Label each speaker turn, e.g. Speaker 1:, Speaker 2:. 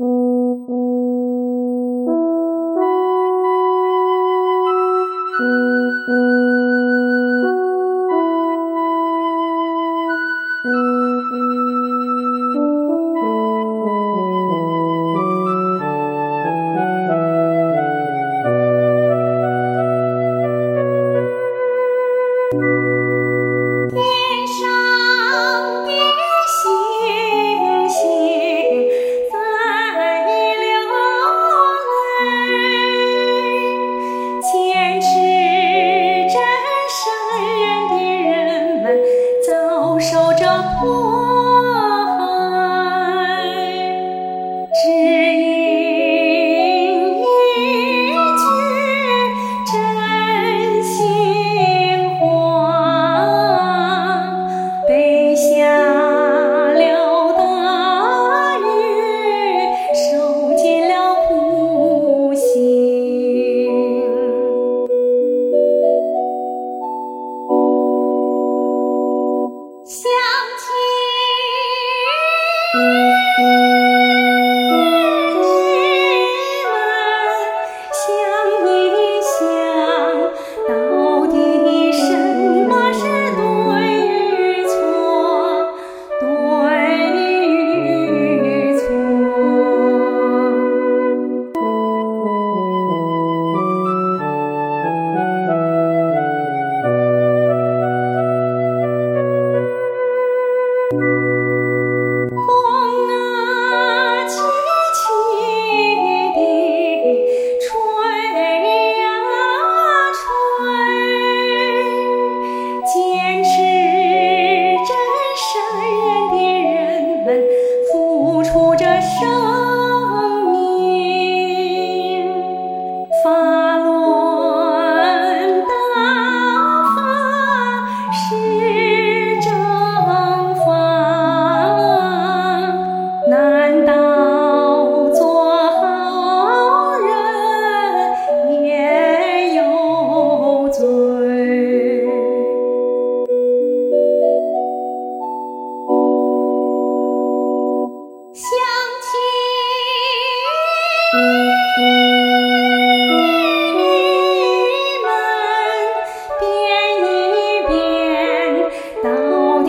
Speaker 1: Mm. Música 你们变一变到底